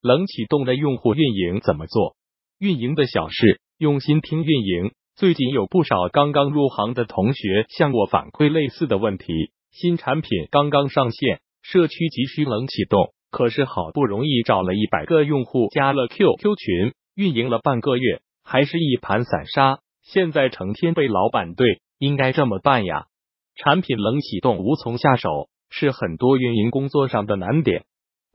冷启动的用户运营怎么做？运营的小事，用心听运营。最近有不少刚刚入行的同学向我反馈类似的问题。新产品刚刚上线，社区急需冷启动，可是好不容易找了一百个用户加了 QQ 群，运营了半个月，还是一盘散沙。现在成天被老板怼，应该这么办呀？产品冷启动无从下手，是很多运营工作上的难点。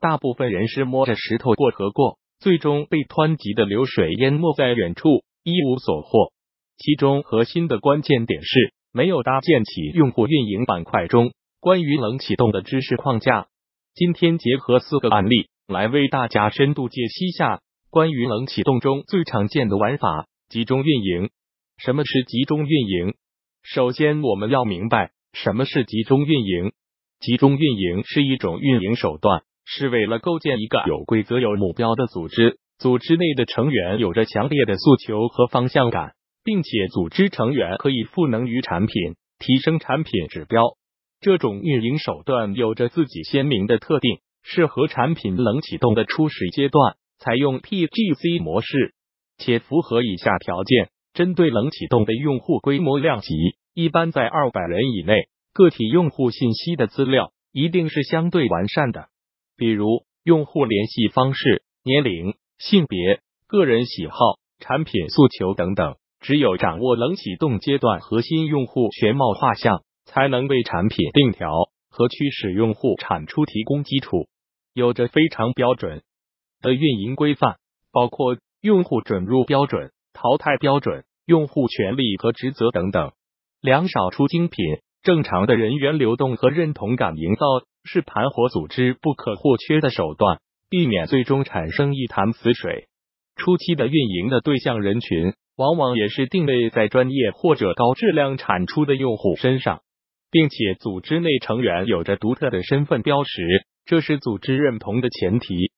大部分人是摸着石头过河过，最终被湍急的流水淹没在远处，一无所获。其中核心的关键点是。没有搭建起用户运营板块中关于冷启动的知识框架。今天结合四个案例来为大家深度解析下关于冷启动中最常见的玩法——集中运营。什么是集中运营？首先，我们要明白什么是集中运营。集中运营是一种运营手段，是为了构建一个有规则、有目标的组织。组织内的成员有着强烈的诉求和方向感。并且组织成员可以赋能于产品，提升产品指标。这种运营手段有着自己鲜明的特定，适合产品冷启动的初始阶段，采用 PGC 模式，且符合以下条件：针对冷启动的用户规模量级，一般在二百人以内。个体用户信息的资料一定是相对完善的，比如用户联系方式、年龄、性别、个人喜好、产品诉求等等。只有掌握冷启动阶段核心用户全貌画像，才能为产品定调和驱使用户产出提供基础。有着非常标准的运营规范，包括用户准入标准、淘汰标准、用户权利和职责等等。量少出精品，正常的人员流动和认同感营造是盘活组织不可或缺的手段，避免最终产生一潭死水。初期的运营的对象人群。往往也是定位在专业或者高质量产出的用户身上，并且组织内成员有着独特的身份标识，这是组织认同的前提。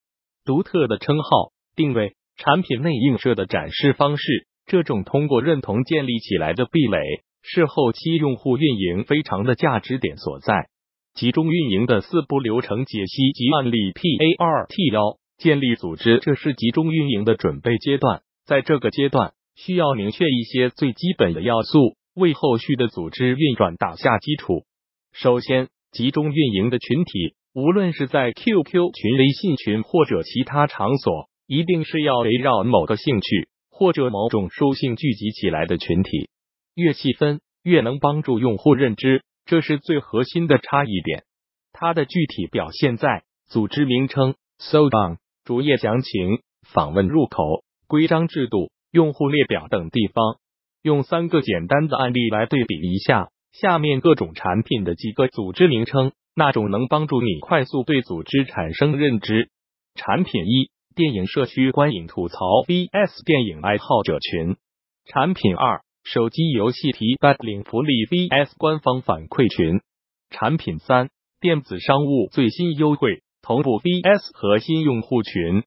独特的称号、定位、产品内映射的展示方式，这种通过认同建立起来的壁垒，是后期用户运营非常的价值点所在。集中运营的四步流程解析及案例 P A R T 幺建立组织，这是集中运营的准备阶段，在这个阶段。需要明确一些最基本的要素，为后续的组织运转打下基础。首先，集中运营的群体，无论是在 QQ 群、微信群或者其他场所，一定是要围绕某个兴趣或者某种属性聚集起来的群体。越细分，越能帮助用户认知，这是最核心的差异点。它的具体表现在组织名称、搜档、主页详情、访问入口、规章制度。用户列表等地方，用三个简单的案例来对比一下下面各种产品的几个组织名称，那种能帮助你快速对组织产生认知。产品一：电影社区观影吐槽 VS 电影爱好者群。产品二：手机游戏提办领福利 VS 官方反馈群。产品三：电子商务最新优惠同步 VS 核心用户群。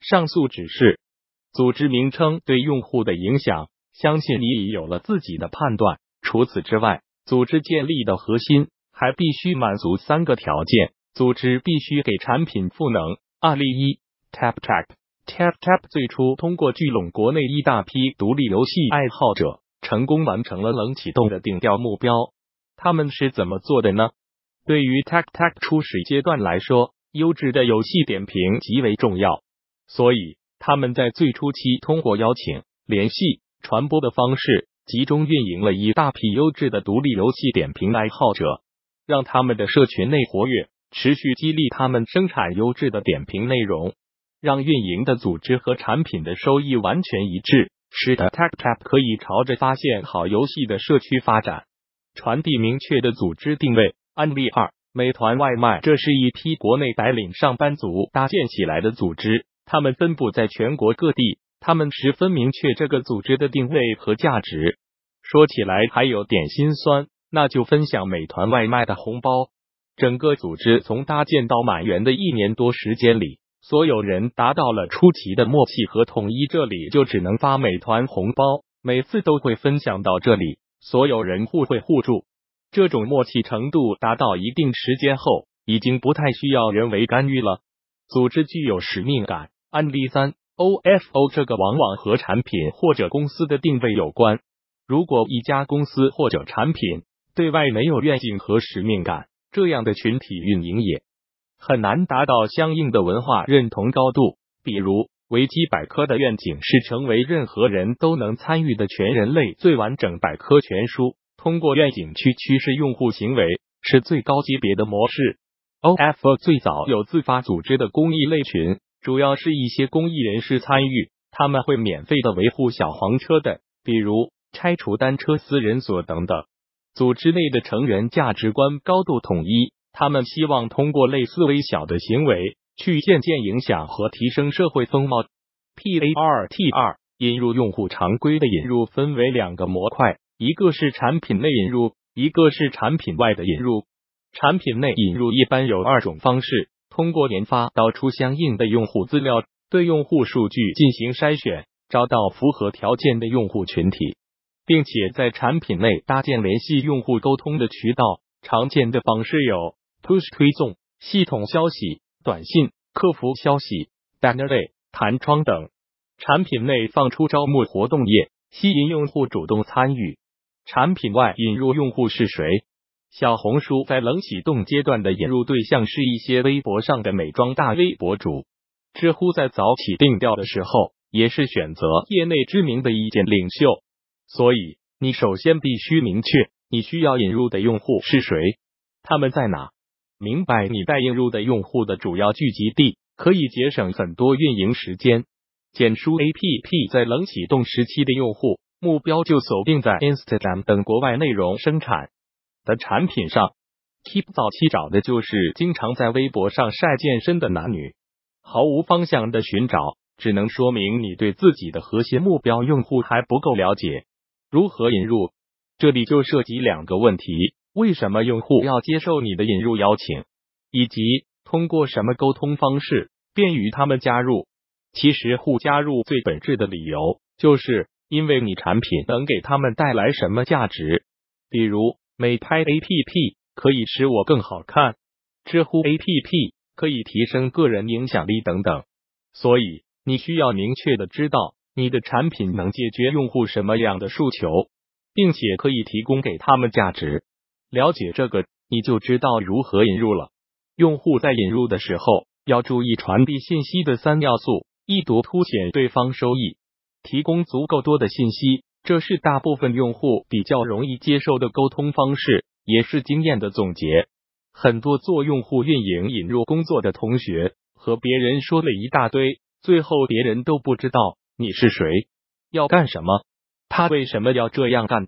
上述指示。组织名称对用户的影响，相信你已有了自己的判断。除此之外，组织建立的核心还必须满足三个条件：组织必须给产品赋能。案例一：Tap Tap，Tap Tap 最初通过聚拢国内一大批独立游戏爱好者，成功完成了冷启动的定调目标。他们是怎么做的呢？对于 Tap Tap 初始阶段来说，优质的游戏点评极为重要，所以。他们在最初期通过邀请、联系、传播的方式，集中运营了一大批优质的独立游戏点评爱好者，让他们的社群内活跃，持续激励他们生产优质的点评内容，让运营的组织和产品的收益完全一致，使得 TechTap 可以朝着发现好游戏的社区发展，传递明确的组织定位。案例二：美团外卖，这是一批国内白领上班族搭建起来的组织。他们分布在全国各地，他们十分明确这个组织的定位和价值。说起来还有点心酸，那就分享美团外卖的红包。整个组织从搭建到满员的一年多时间里，所有人达到了出奇的默契和统一。这里就只能发美团红包，每次都会分享到这里，所有人互惠互助。这种默契程度达到一定时间后，已经不太需要人为干预了。组织具有使命感。案例三，OFO 这个往往和产品或者公司的定位有关。如果一家公司或者产品对外没有愿景和使命感，这样的群体运营也很难达到相应的文化认同高度。比如，维基百科的愿景是成为任何人都能参与的全人类最完整百科全书，通过愿景去驱使用户行为，是最高级别的模式。OFO 最早有自发组织的公益类群，主要是一些公益人士参与，他们会免费的维护小黄车的，比如拆除单车私人所等等。组织内的成员价值观高度统一，他们希望通过类似微小的行为去渐渐影响和提升社会风貌。P A R T 二引入用户常规的引入分为两个模块，一个是产品内引入，一个是产品外的引入。产品内引入一般有二种方式：通过研发导出相应的用户资料，对用户数据进行筛选，找到符合条件的用户群体，并且在产品内搭建联系用户沟通的渠道。常见的方式有 Push 推送、系统消息、短信、客服消息、Banner 类弹窗等。产品内放出招募活动页，吸引用户主动参与。产品外引入用户是谁？小红书在冷启动阶段的引入对象是一些微博上的美妆大 V 博主，知乎在早起定调的时候也是选择业内知名的意见领袖，所以你首先必须明确你需要引入的用户是谁，他们在哪，明白你待引入的用户的主要聚集地，可以节省很多运营时间。简书 A P P 在冷启动时期的用户目标就锁定在 Instagram 等国外内容生产。的产品上，Keep 早期找的就是经常在微博上晒健身的男女，毫无方向的寻找，只能说明你对自己的核心目标用户还不够了解。如何引入？这里就涉及两个问题：为什么用户要接受你的引入邀请，以及通过什么沟通方式便于他们加入？其实，互加入最本质的理由，就是因为你产品能给他们带来什么价值，比如。美拍 A P P 可以使我更好看，知乎 A P P 可以提升个人影响力等等。所以你需要明确的知道你的产品能解决用户什么样的诉求，并且可以提供给他们价值。了解这个，你就知道如何引入了。用户在引入的时候要注意传递信息的三要素：一读凸显对方收益，提供足够多的信息。这是大部分用户比较容易接受的沟通方式，也是经验的总结。很多做用户运营引入工作的同学和别人说了一大堆，最后别人都不知道你是谁，要干什么，他为什么要这样干？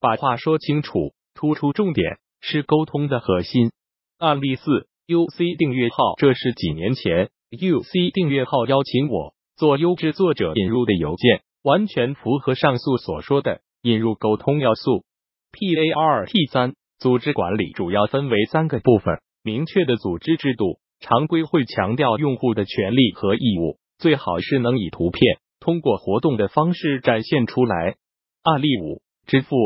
把话说清楚，突出重点是沟通的核心。案例四，UC 订阅号，这是几年前 UC 订阅号邀请我做优质作者引入的邮件。完全符合上述所说的引入沟通要素。P A R T 三组织管理主要分为三个部分：明确的组织制度，常规会强调用户的权利和义务，最好是能以图片通过活动的方式展现出来。案例五：支付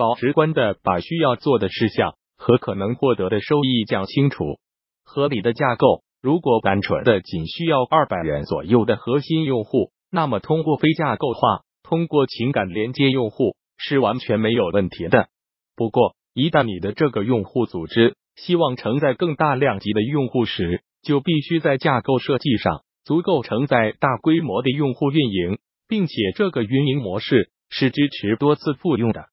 保直观的把需要做的事项和可能获得的收益讲清楚。合理的架构，如果单纯的仅需要二百元左右的核心用户。那么，通过非架构化，通过情感连接用户是完全没有问题的。不过，一旦你的这个用户组织希望承载更大量级的用户时，就必须在架构设计上足够承载大规模的用户运营，并且这个运营模式是支持多次复用的。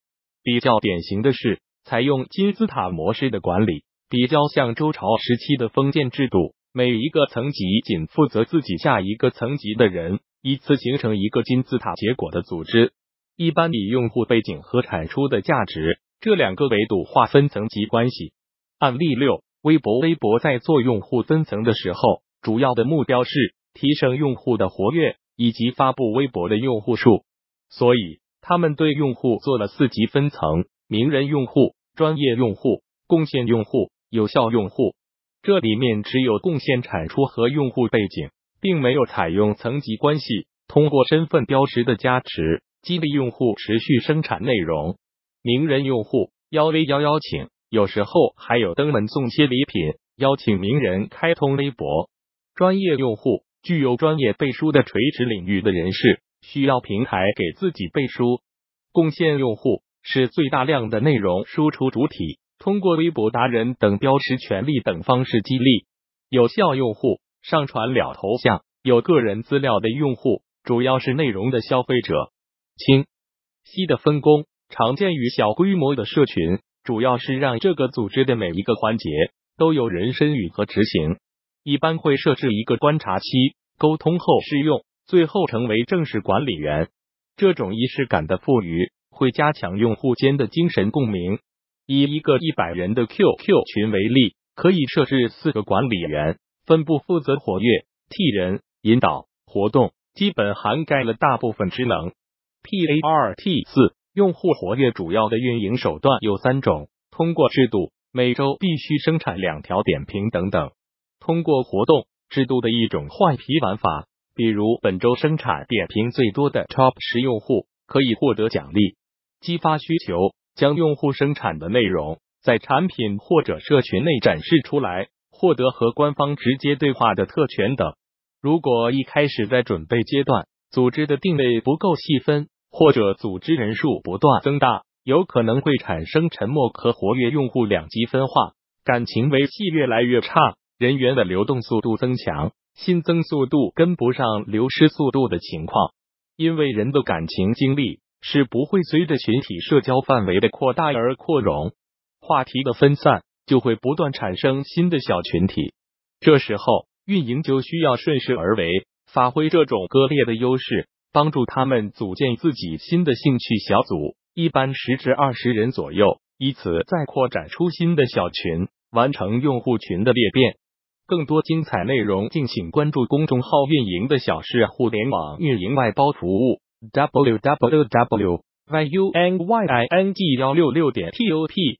比较典型的是采用金字塔模式的管理，比较像周朝时期的封建制度，每一个层级仅负责自己下一个层级的人。依次形成一个金字塔结果的组织，一般以用户背景和产出的价值这两个维度划分层级关系。案例六：微博。微博在做用户分层的时候，主要的目标是提升用户的活跃以及发布微博的用户数，所以他们对用户做了四级分层：名人用户、专业用户、贡献用户、有效用户。这里面只有贡献产出和用户背景。并没有采用层级关系，通过身份标识的加持，激励用户持续生产内容。名人用户邀 V 邀邀请，有时候还有登门送些礼品，邀请名人开通微博。专业用户具有专业背书的垂直领域的人士需要平台给自己背书。贡献用户是最大量的内容输出主体，通过微博达人等标识权利等方式激励有效用户上传了头像、有个人资料的用户，主要是内容的消费者。清晰的分工常见于小规模的社群，主要是让这个组织的每一个环节都有人参与和执行。一般会设置一个观察期，沟通后试用，最后成为正式管理员。这种仪式感的赋予会加强用户间的精神共鸣。以一个一百人的 QQ 群为例，可以设置四个管理员，分布负责活跃、替人、引导、活动，基本涵盖了大部分职能。PART 四用户活跃主要的运营手段有三种：通过制度，每周必须生产两条点评等等。通过活动制度的一种坏皮玩法，比如本周生产点评最多的 Top 十用户可以获得奖励，激发需求，将用户生产的内容在产品或者社群内展示出来，获得和官方直接对话的特权等。如果一开始在准备阶段，组织的定位不够细分，或者组织人数不断增大，有可能会产生沉默和活跃用户两极分化，感情维系越来越差。人员的流动速度增强，新增速度跟不上流失速度的情况，因为人的感情经历是不会随着群体社交范围的扩大而扩容，话题的分散就会不断产生新的小群体。这时候，运营就需要顺势而为，发挥这种割裂的优势，帮助他们组建自己新的兴趣小组，一般十至二十人左右，以此再扩展出新的小群，完成用户群的裂变。更多精彩内容，敬请关注公众号“运营的小事互联网运营外包服务 ”，w w w y u n y i n g 幺六六点 t o p。